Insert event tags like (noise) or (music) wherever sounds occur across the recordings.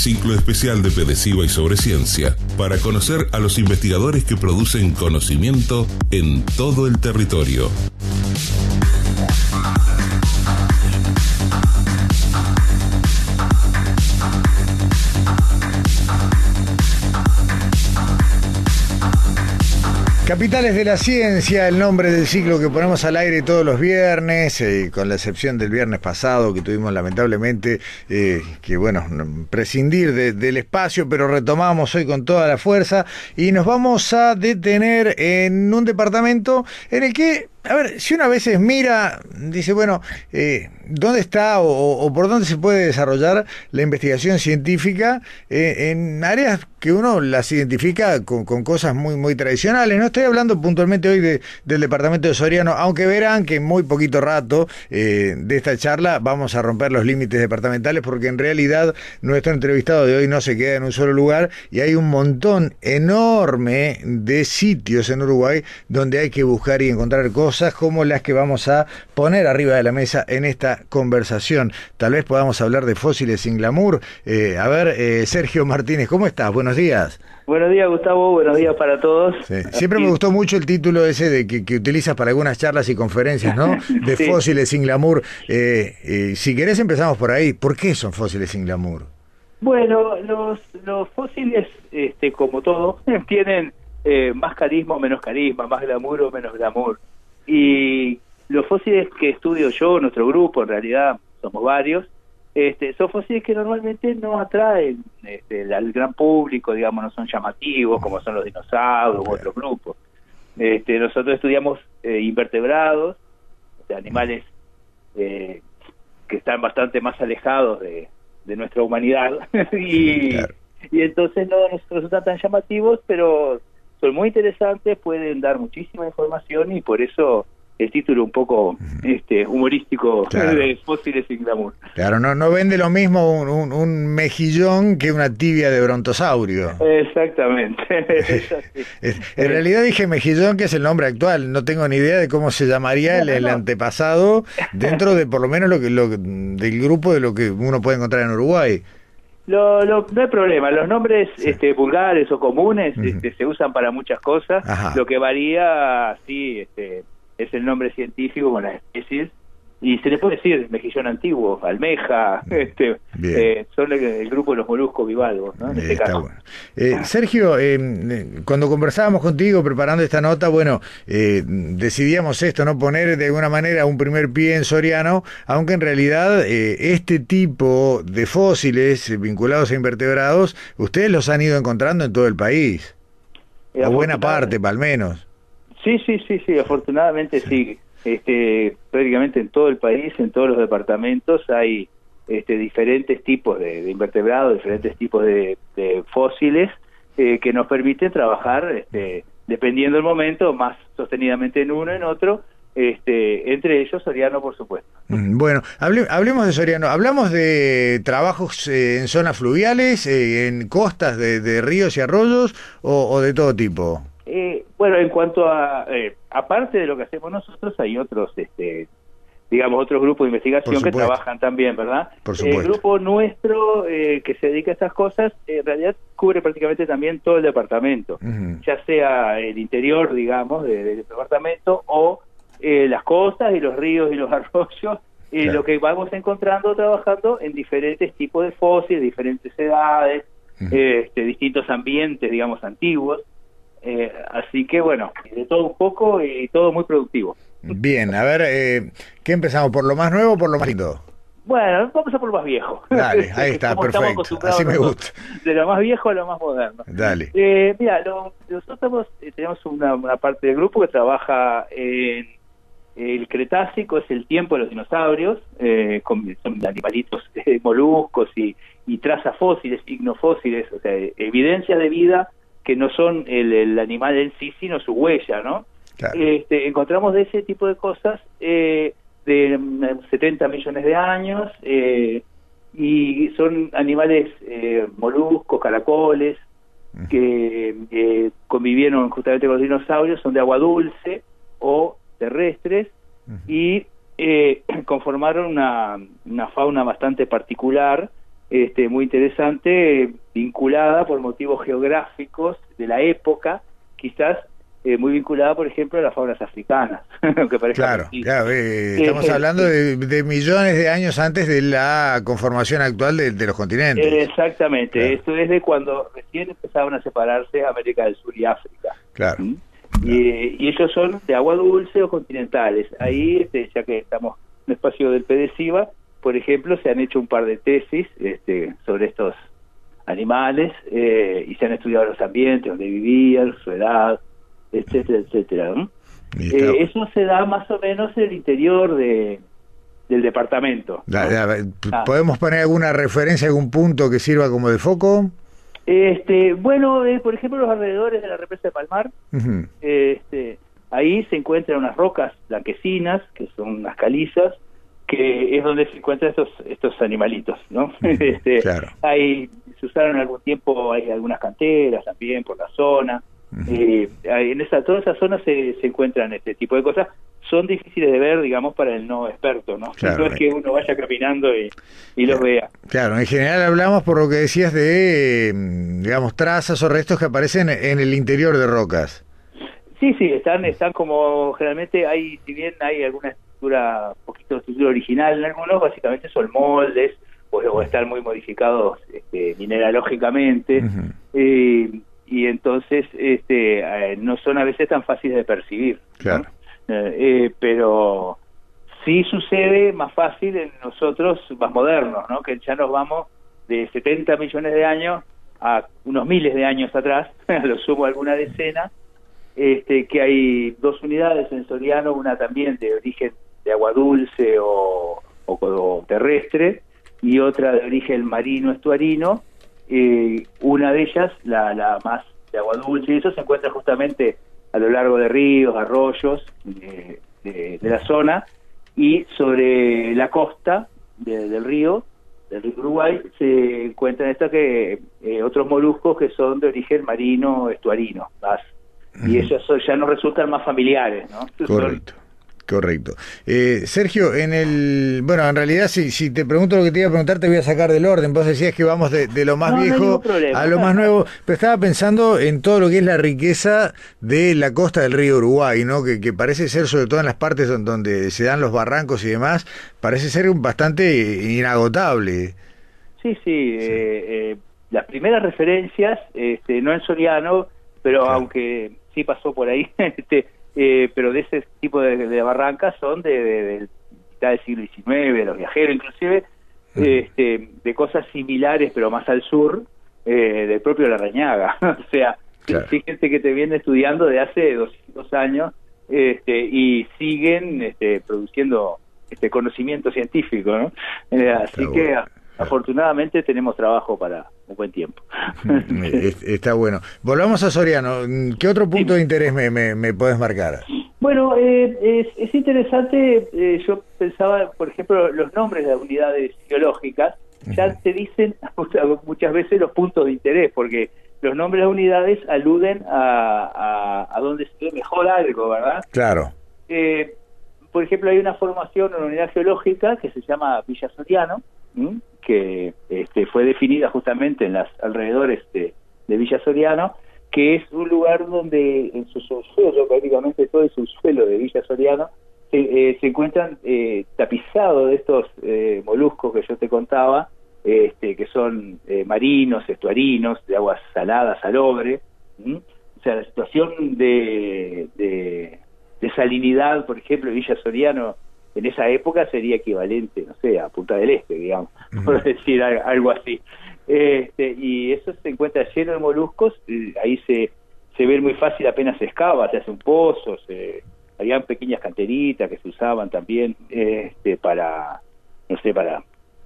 Ciclo especial de Pedesiva y sobre ciencia para conocer a los investigadores que producen conocimiento en todo el territorio. Capitales de la Ciencia, el nombre del ciclo que ponemos al aire todos los viernes, eh, con la excepción del viernes pasado que tuvimos lamentablemente eh, que, bueno, prescindir del espacio, pero retomamos hoy con toda la fuerza y nos vamos a detener en un departamento en el que a ver, si uno a veces mira, dice, bueno, eh, ¿dónde está o, por dónde se puede desarrollar la investigación científica eh, en áreas que uno las identifica con, cosas muy, muy tradicionales? No estoy hablando puntualmente hoy de, del departamento de Soriano, aunque verán que en muy poquito rato eh, de esta charla vamos a romper los límites departamentales porque en realidad nuestro entrevistado de hoy no se queda en un solo lugar y hay un montón enorme de sitios en Uruguay donde hay que buscar y encontrar cosas cosas como las que vamos a poner arriba de la mesa en esta conversación. Tal vez podamos hablar de fósiles sin glamour. Eh, a ver, eh, Sergio Martínez, ¿cómo estás? Buenos días. Buenos días, Gustavo. Buenos días para todos. Siempre me gustó mucho el título ese de que, utilizas para algunas charlas y conferencias, ¿no? (laughs) De fósiles sin glamour. Eh, si querés empezamos por ahí. ¿Por qué son fósiles sin glamour? Bueno, los, los fósiles, este, como todo, (laughs) tienen más carisma o menos carisma, más glamour o menos glamour. Y los fósiles que estudio yo, nuestro grupo, en realidad somos varios, este, son fósiles que normalmente no atraen este, al gran público, digamos, no son llamativos como son los dinosaurios u otros grupos. Este, nosotros estudiamos eh, invertebrados, animales eh, que están bastante más alejados de, nuestra humanidad. (laughs) Y, y entonces no nos resultan tan llamativos, pero son muy interesantes, pueden dar muchísima información y por eso el título un poco este humorístico de Fósiles sin Glamour. Claro, no, no vende lo mismo un, un, mejillón que una tibia de brontosaurio. Exactamente. (laughs) (laughs) en realidad dije mejillón, que es el nombre actual. No tengo ni idea de cómo se llamaría el, antepasado dentro de por lo menos lo que lo, del grupo de lo que uno puede encontrar en Uruguay. Lo, no hay problema, los nombres este, vulgares o comunes este, se usan para muchas cosas, lo que varía, sí, este, es el nombre científico con las especies y se le puede decir mejillón antiguo, almeja, este, eh, son el, grupo de los moluscos bivalvos, ¿no? En este caso. Eh, Sergio, eh, cuando conversábamos contigo preparando esta nota, bueno, decidíamos esto, no poner de alguna manera un primer pie en Soriano, aunque en realidad este tipo de fósiles vinculados a invertebrados, ustedes los han ido encontrando en todo el país, o buena parte, al menos. Sí, sí, sí, sí, afortunadamente sí este, prácticamente en todo el país, en todos los departamentos, hay este, diferentes tipos de, invertebrados, diferentes tipos de, fósiles eh, que nos permiten trabajar, este, dependiendo del momento, más sostenidamente en uno, en otro, este, entre ellos Soriano, por supuesto. Mm, bueno, hablemos de Soriano. ¿Hablamos de trabajos eh, en zonas fluviales, eh, en costas de, ríos y arroyos o de todo tipo? Eh, bueno, en cuanto a, eh, aparte de lo que hacemos nosotros, hay otros, este, digamos, otros grupos de investigación que trabajan también, ¿verdad? el grupo nuestro eh, que se dedica a estas cosas, en realidad cubre prácticamente también todo el departamento, ya sea el interior, digamos, del departamento o las costas y los ríos y los (laughs) arroyos. Lo que vamos encontrando trabajando en diferentes tipos de fósiles, diferentes edades, este, distintos ambientes, digamos, antiguos. Eh, así que bueno, de todo un poco y todo muy productivo. Bien, a ver, eh, ¿qué empezamos? ¿Por lo más nuevo o por lo más lindo? Bueno, vamos a por lo más viejo. Dale, ahí (laughs) está, perfecto. Así me gusta. De lo más viejo a lo más moderno. Dale. Eh, mira, nosotros eh, tenemos una, parte del grupo que trabaja en el Cretácico, es el tiempo de los dinosaurios, con, son animalitos (laughs) moluscos y, y trazas fósiles, ignofósiles, o sea, evidencias de vida que no son el, el animal en sí, sino su huella, ¿no? Este, encontramos de ese tipo de cosas eh, de 70 mm, millones de años eh, y son animales eh, moluscos, caracoles, que convivieron justamente con los dinosaurios, son de agua dulce o terrestres y (clears throat) conformaron una, una fauna bastante particular, este, muy interesante, vinculada por motivos geográficos de la época, quizás eh, muy vinculada, por ejemplo, a las faunas africanas. (laughs) claro, claro eh, estamos eh, hablando de, millones de años antes de la conformación actual de, los continentes. exactamente, esto es de cuando recién empezaban a separarse América del Sur y África. Claro. ¿Mm? Y, ellos son de agua dulce o continentales. Ahí, este, ya que estamos en el espacio del PDCIVA, por ejemplo, se han hecho un par de tesis este, sobre estos animales y se han estudiado los ambientes donde vivían, su edad, etcétera, etcétera. Eh, eso se da más o menos en el interior de, del departamento. Ah. ¿Podemos poner alguna referencia, algún punto que sirva como de foco? Este, bueno, eh, por ejemplo, los alrededores de la represa de Palmar, este, ahí se encuentran unas rocas blanquecinas, que son unas calizas, que es donde se encuentran estos estos animalitos, ¿no? (laughs) este, claro. Hay, se usaron algún tiempo, hay algunas canteras también por la zona, eh, en esa, todas esas zonas se, se encuentran este tipo de cosas. Son difíciles de ver, digamos, para el no experto, ¿no? no es que eh. uno vaya caminando y, los vea. Claro, en general hablamos por lo que decías de, mm, digamos, trazas o restos que aparecen en el interior de rocas. Sí, sí, están, están como generalmente hay, si bien hay alguna estructura, poquito de estructura original en algunos, básicamente son moldes o, están muy modificados este, mineralógicamente. eh, y entonces este, eh, no son a veces tan fáciles de percibir. Claro. Eh, eh, pero sí sucede más fácil en nosotros más modernos, ¿no? que ya nos vamos de 70 millones de años a unos miles de años atrás, (laughs) lo sumo alguna decena, este, que hay dos unidades sensoriano, una también de origen de agua dulce o, o terrestre y otra de origen marino estuarino, eh, una de ellas, la, la, más de agua dulce, y eso se encuentra justamente a lo largo de ríos, arroyos de, la zona, y sobre la costa del río, del río Uruguay, se encuentran estos que eh, otros moluscos que son de origen marino estuarino, más, y esos ya nos resultan más familiares, ¿no? Correcto. Correcto. Eh, Sergio, en el. Bueno, en realidad, si, si te pregunto lo que te iba a preguntar, te voy a sacar del orden. Vos decías que vamos de, lo más viejo a lo más nuevo. Pero estaba pensando en todo lo que es la riqueza de la costa del río Uruguay, ¿no? Que, que parece ser, sobre todo en las partes donde, se dan los barrancos y demás, parece ser bastante inagotable. Sí, sí. Eh, eh, las primeras referencias, este, no en Soriano, pero aunque sí pasó por ahí, (laughs) este eh, pero de ese tipo de, barrancas son de, de, mitad del siglo XIX, de los viajeros inclusive, este, de cosas similares pero más al sur, eh, del propio Larrañaga. (laughs) o sea, fíjense que te viene estudiando de hace dos, años este, y siguen este, produciendo este conocimiento científico, ¿no? Eh, así que afortunadamente tenemos trabajo para un buen tiempo. Está bueno. Volvamos a Soriano. ¿Qué otro punto de interés me, me, puedes marcar? Bueno, eh, es, interesante, eh, yo pensaba, por ejemplo, los nombres de unidades geológicas, ya te dicen (laughs) muchas veces los puntos de interés, porque los nombres de unidades aluden a, a, a donde se ve mejor algo, ¿verdad? Claro. Eh, por ejemplo, hay una formación, una unidad geológica que se llama Villa Soriano, que este, fue definida justamente en las alrededores de, Villa Soriano, que es un lugar donde en su subsuelo, prácticamente todo el subsuelo de Villa Soriano, se, eh, encuentran eh, tapizados de estos eh, moluscos que yo te contaba, este, que son eh, marinos, estuarinos, de aguas saladas, salobre. O sea, la situación de, de, de salinidad, por ejemplo, Villa Soriano en esa época sería equivalente, no sé, a Punta del Este, digamos, (laughs) por decir algo así. Este, y eso se encuentra lleno de moluscos, ahí se, se ve muy fácil, apenas se excava, se hace un pozo, se, habían pequeñas canteritas que se usaban también este, para, no sé, para,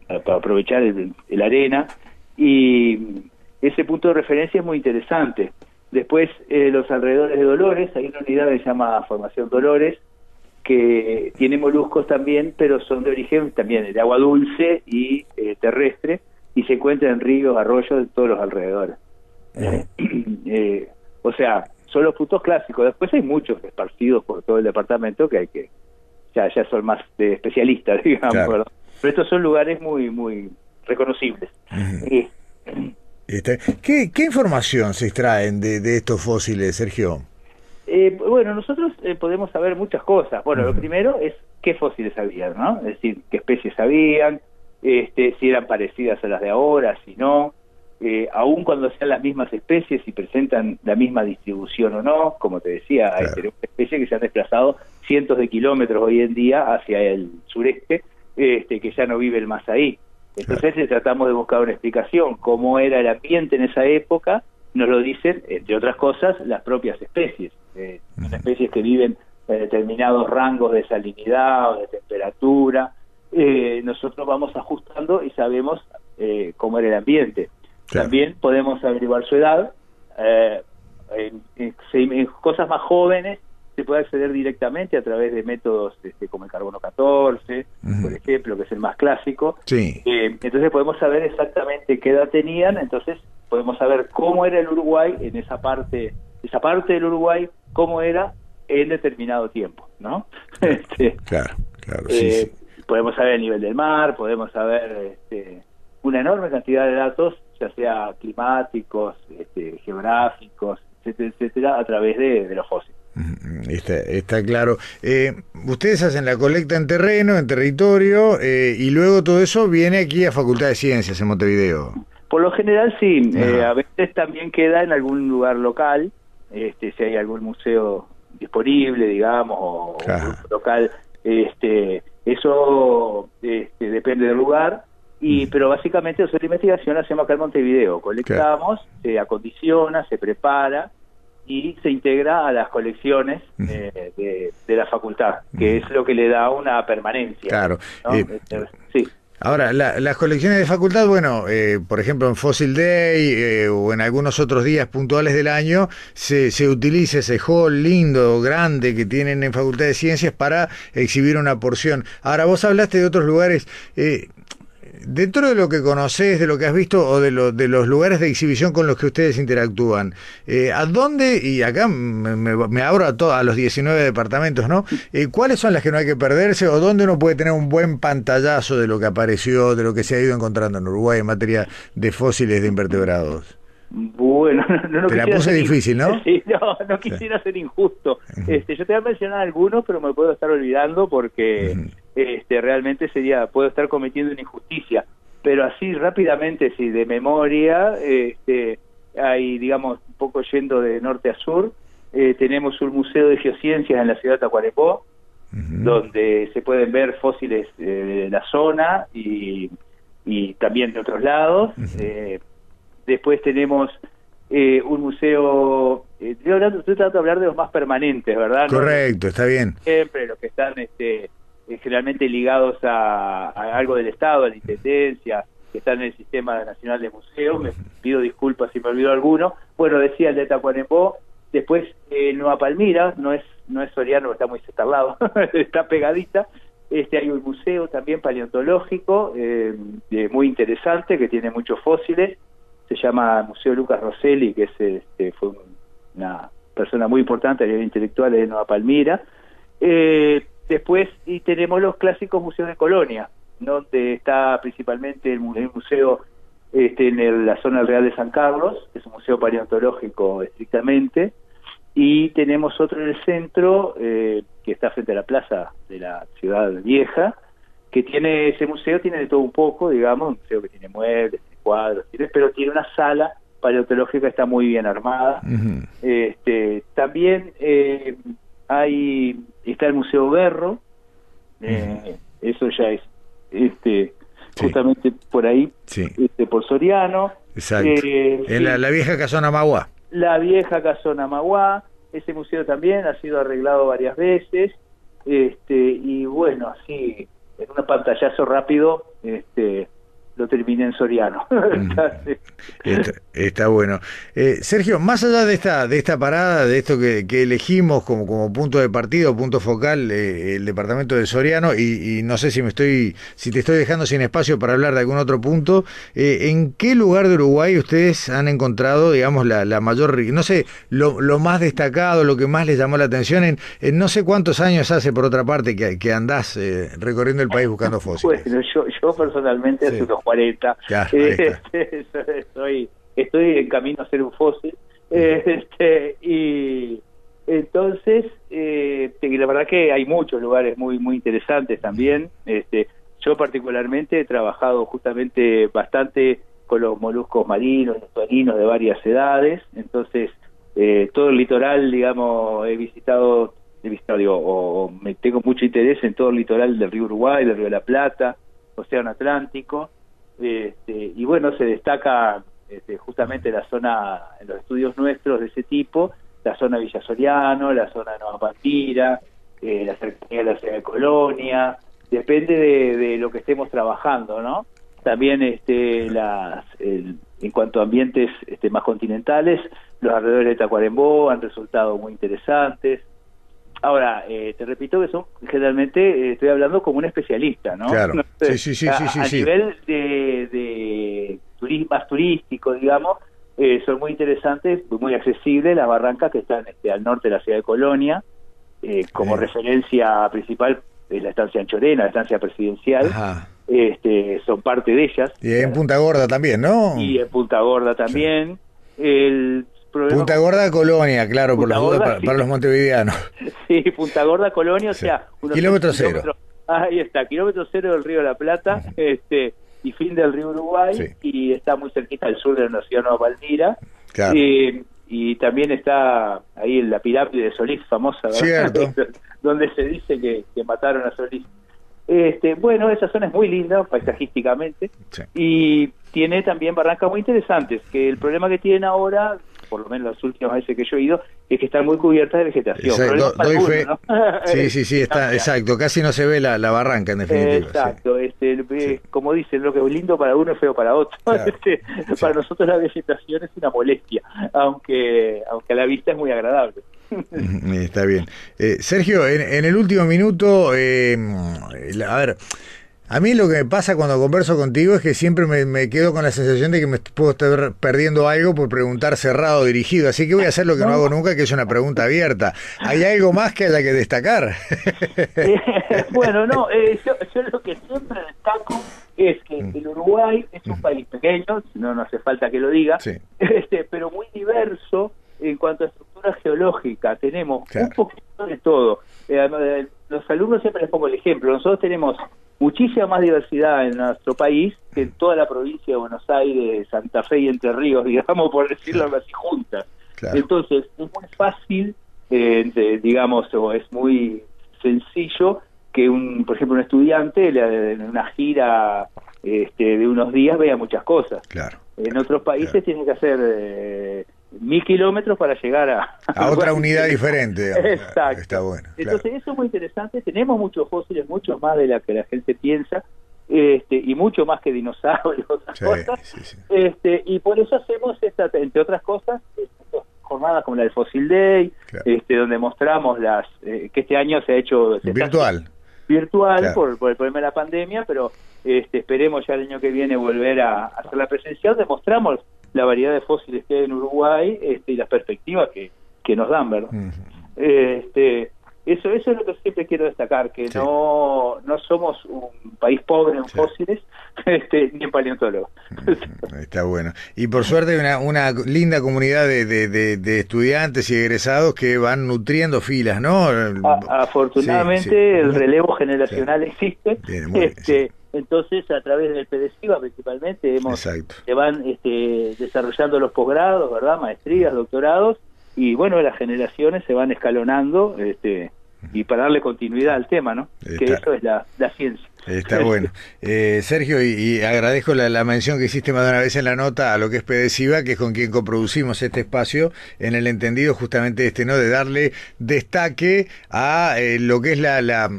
para aprovechar el, arena, y ese punto de referencia es muy interesante. Después, eh, los alrededores de Dolores, hay una unidad que se llama Formación Dolores, que tiene moluscos también, pero son de origen también de agua dulce y eh, terrestre, y se encuentran en ríos, arroyos de todos los alrededores. Eh, (clears throat) o sea, son los puntos clásicos. Después hay muchos esparcidos por todo el departamento que hay que, ya, ya son más de especialistas, (laughs) digamos. Pero estos son lugares muy, muy reconocibles. Este, ¿Qué, ¿Qué, información se extraen de, de estos fósiles, Sergio? Eh, bueno, nosotros eh, podemos saber muchas cosas. Bueno, lo primero es qué fósiles habían, ¿no? Es decir, qué especies habían, este, si eran parecidas a las de ahora, si no, eh, aun cuando sean las mismas especies y presentan la misma distribución o no, como te decía, hay especies que se han desplazado cientos de kilómetros hoy en día hacia el sureste, este, que ya no viven más ahí. Entonces tratamos de buscar una explicación, cómo era el ambiente en esa época, nos lo dicen, entre otras cosas, las propias especies. Eh, especies que viven en determinados rangos de salinidad o de temperatura. Eh, nosotros vamos ajustando y sabemos eh, cómo era el ambiente. También podemos averiguar su edad. Eh, en, cosas más jóvenes se puede acceder directamente a través de métodos este, como el carbono 14, por ejemplo, que es el más clásico. Sí. entonces podemos saber exactamente qué edad tenían, entonces podemos saber cómo era el Uruguay en esa parte, esa parte del Uruguay cómo era en determinado tiempo, ¿no? (laughs) este, claro, claro, sí, eh, Podemos saber el nivel del mar, podemos saber este, una enorme cantidad de datos, ya sea climáticos, este, geográficos, etcétera, etcétera, a través de, los fósiles. Está, está claro. Eh, ustedes hacen la colecta en terreno, en territorio, eh, y luego todo eso viene aquí a Facultad de Ciencias en Montevideo. Por lo general sí, a veces también queda en algún lugar local, este, si hay algún museo disponible, digamos, o, local, este, eso este, depende del lugar. Y, pero básicamente nosotros la investigación la hacemos acá en Montevideo, colectamos, se acondiciona, se prepara y se integra a las colecciones eh, de, la facultad, que es lo que le da una permanencia. Claro. Eh, este, sí. Ahora, las colecciones de facultad, bueno, eh, por ejemplo en Fossil Day eh, o en algunos otros días puntuales del año, se, se utiliza ese hall lindo, grande que tienen en Facultad de Ciencias para exhibir una porción. Ahora, vos hablaste de otros lugares. Eh, dentro de lo que conoces, de lo que has visto o de, de los lugares de exhibición con los que ustedes interactúan, eh, ¿a dónde, y acá me, abro a, a los 19 departamentos, ¿no? Eh, ¿Cuáles son las que no hay que perderse o dónde uno puede tener un buen pantallazo de lo que apareció, de lo que se ha ido encontrando en Uruguay en materia de fósiles de invertebrados? Bueno, (laughs) no, no Te la puse difícil, ¿no? (laughs) Sí, no, no quisiera ser injusto. Este, yo te voy a mencionar algunos, pero me puedo estar olvidando porque este, realmente sería, puedo estar cometiendo una injusticia. Pero así rápidamente, sí, de memoria, este, hay, digamos, un poco yendo de norte a sur, eh, tenemos un museo de geociencias en la ciudad de Tacuarepó, donde se pueden ver fósiles eh, de la zona y, y también de otros lados. eh, después tenemos eh, un museo, eh, estoy, hablando, estoy tratando de hablar de los más permanentes, ¿verdad? Correcto, está bien. Siempre los que están este, eh, generalmente ligados a, algo del Estado, a la Intendencia, que están en el Sistema Nacional de Museos, me pido disculpas si me olvido alguno. Bueno, decía el de Tacuarembó, después eh, Nueva Palmira, no es no es Soriano, está muy lado, (laughs) está pegadita, este hay un museo también paleontológico eh, muy interesante que tiene muchos fósiles. Se llama Museo Lucas Rosselli que es, este, fue una persona muy importante a nivel intelectual de Nueva Palmira. Eh, Después y tenemos los clásicos museos de Colonia, donde está principalmente el, museo este, en la zona real de San Carlos, que es un museo paleontológico estrictamente, y tenemos otro en el centro, eh, que está frente a la plaza de la ciudad vieja, que tiene ese museo, tiene de todo un poco, digamos, un museo que tiene muebles, tiene cuadros, pero tiene una sala paleontológica está muy bien armada. este, también eh, hay está el Museo Berro, eh, eso ya es este justamente por ahí, este, por Soriano. Exacto. Eh, en la, vieja casona Magua. La vieja casona Magua, ese museo también ha sido arreglado varias veces, este y bueno, así en un pantallazo rápido, este lo terminé en Soriano. (laughs) está, está, bueno. Eh, Sergio, más allá de esta, de esta parada, de esto que, que elegimos como, como punto de partido, punto focal, eh, el departamento de Soriano, y, y, no sé si me estoy, si te estoy dejando sin espacio para hablar de algún otro punto, eh, ¿en qué lugar de Uruguay ustedes han encontrado, digamos, la, la mayor, no sé, lo, lo, más destacado, lo que más les llamó la atención, en, en no sé cuántos años hace, por otra parte, que, que andás eh, recorriendo el país buscando fósiles? Bueno, yo, yo personalmente sí. hace unos 40. Ya, (laughs) este, estoy, estoy en camino a ser un fósil. Este, y entonces, eh, la verdad que hay muchos lugares muy muy interesantes también. Este, yo particularmente he trabajado justamente bastante con los moluscos marinos, los marinos de varias edades. Entonces, eh, todo el litoral, digamos, he visitado, he visitado, digo, o, me tengo mucho interés en todo el litoral del río Uruguay, del río de la Plata, Océano Atlántico. Este, y bueno, se destaca este, justamente la zona, en los estudios nuestros de ese tipo, la zona Villa Soriano, la zona Nueva Pampira, eh, la cercanía de la ciudad de Colonia, depende de, de, lo que estemos trabajando, ¿no? También este, las, en cuanto a ambientes este, más continentales, los alrededores de Tacuarembó han resultado muy interesantes. Ahora, eh, te repito que son generalmente eh, estoy hablando como un especialista, ¿no? Claro. (laughs) Sé, sí, sí, sí, a, sí, a sí. nivel de, de turismo más turístico, digamos, eh, son muy interesantes, muy accesibles las barrancas que están este, al norte de la ciudad de Colonia, eh, como referencia principal es la estancia Anchorena, la estancia presidencial, Ajá. este, son parte de ellas. Y en Punta Gorda también, ¿no? Y en Punta Gorda también. El Punta Gorda, Colonia, claro, por las dudas para, sí. para los montevideanos. (laughs) Sí, Punta Gorda, Colonia, o sea, unos Kilómetro cero. Ahí está, kilómetro cero del río de la Plata, este y fin del río Uruguay, Sí. y está muy cerquita al sur de la ciudad de Nueva Palmira. Claro. Eh, y también está ahí en la pirámide de Solís, famosa, ¿verdad? Cierto. (laughs) donde se dice que, que mataron a Solís. Este, bueno, esa zona es muy linda paisajísticamente Sí. y tiene también barrancas muy interesantes, que el problema que tienen ahora, por lo menos las últimas veces que yo he ido, es que están muy cubiertas de vegetación. Sí, sí, sí, (laughs) está, exacto. Casi no se ve la, la barranca, en definitiva. sí. Exacto, este, eh, como dicen, lo que es lindo para uno es feo para otro. (laughs) Claro, Este, sí. Para nosotros la vegetación es una molestia, aunque aunque a la vista es muy agradable. (laughs) Está bien. Eh, Sergio, en, en el último minuto, eh, a ver, a mí lo que me pasa cuando converso contigo es que siempre me, me quedo con la sensación de que me puedo estar perdiendo algo por preguntar cerrado o dirigido. Así que voy a hacer lo que no hago nunca, que es una pregunta abierta. ¿Hay algo más que haya que destacar? (laughs) Eh, bueno, no, eh, yo, yo lo que siempre destaco es que Mm. el Uruguay es un país pequeño, no, no hace falta que lo diga, Sí. este, pero muy diverso en cuanto a estructura geológica. Tenemos Claro. un poquito de todo. Eh, los alumnos siempre les pongo el ejemplo. Nosotros tenemos muchísima más diversidad en nuestro país que en toda la provincia de Buenos Aires, Santa Fe y Entre Ríos, (laughs) digamos, por decirlo así, juntas. Claro. Entonces, es muy fácil, eh, de- digamos, o es muy sencillo que, un, por ejemplo, un estudiante en una gira este, de unos días vea muchas cosas. Claro. En otros países Claro. tiene que hacer eh, mil kilómetros para llegar a... A otra unidad diferente. Exacto. Está bueno. claro. Entonces eso es muy interesante. Tenemos muchos fósiles, muchos más de la que la gente piensa, este, y mucho más que dinosaurios, otras (laughs) Sí, cosas. sí, sí. Este, y por eso hacemos, esta, entre otras cosas, jornadas como la del Fossil Day, Claro. este, donde mostramos las eh, que este año se ha hecho se está Virtual. virtual Claro. por, por el problema de la pandemia, pero este, esperemos ya el año que viene volver a, a hacer la presencial. Demostramos la variedad de fósiles que hay en Uruguay este, y las perspectivas que, que nos dan, ¿verdad? Este, eso, eso es lo que siempre quiero destacar, que Sí. no, no somos un país pobre en Sí. fósiles (laughs) este, ni en paleontólogos. Está bueno. Y por suerte hay una, una linda comunidad de, de- de- de estudiantes y egresados que van nutriendo filas, ¿no? A- afortunadamente Sí, el relevo generacional existe. Bien, muy bien, este. Entonces, a través del PDCIVA principalmente, hemos, se van este, desarrollando los posgrados, ¿verdad? Maestrías, doctorados, y bueno, las generaciones se van escalonando este, y para darle continuidad al tema, ¿no? Que eso es la, la ciencia. Está bueno. Eh, Sergio, y, y agradezco la, la mención que hiciste más de una vez en la nota a lo que es Pedesiva, que es con quien coproducimos este espacio, en el entendido justamente este, ¿no? De darle destaque a eh, lo que es la, la,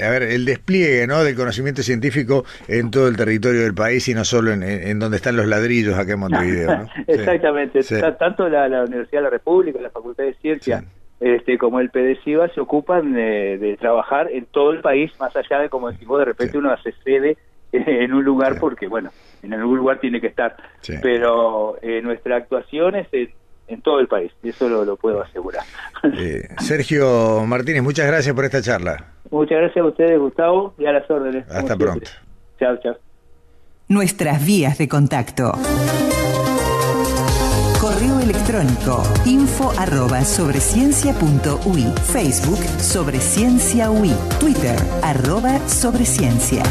a ver, el despliegue ¿no? del conocimiento científico en todo el territorio del país y no solo en, en donde están los ladrillos acá en Montevideo. ¿no? (laughs) Exactamente, tanto la, Universidad de la República, la Facultad de Ciencias, este, como el PDCIVA se ocupan de, trabajar en todo el país, más allá de, como decimos, de repente uno hace sede en un lugar porque, bueno, en algún lugar tiene que estar. Pero eh, nuestra actuación es en, todo el país, y eso lo, puedo asegurar. Eh, Sergio Martínez, muchas gracias por esta charla. Muchas gracias a ustedes, Gustavo, y a las órdenes. Hasta pronto. Chao, chao. Nuestras vías de contacto. Correo electrónico info arroba sobre Facebook sobre ciencia UI. Twitter arroba sobre ciencia.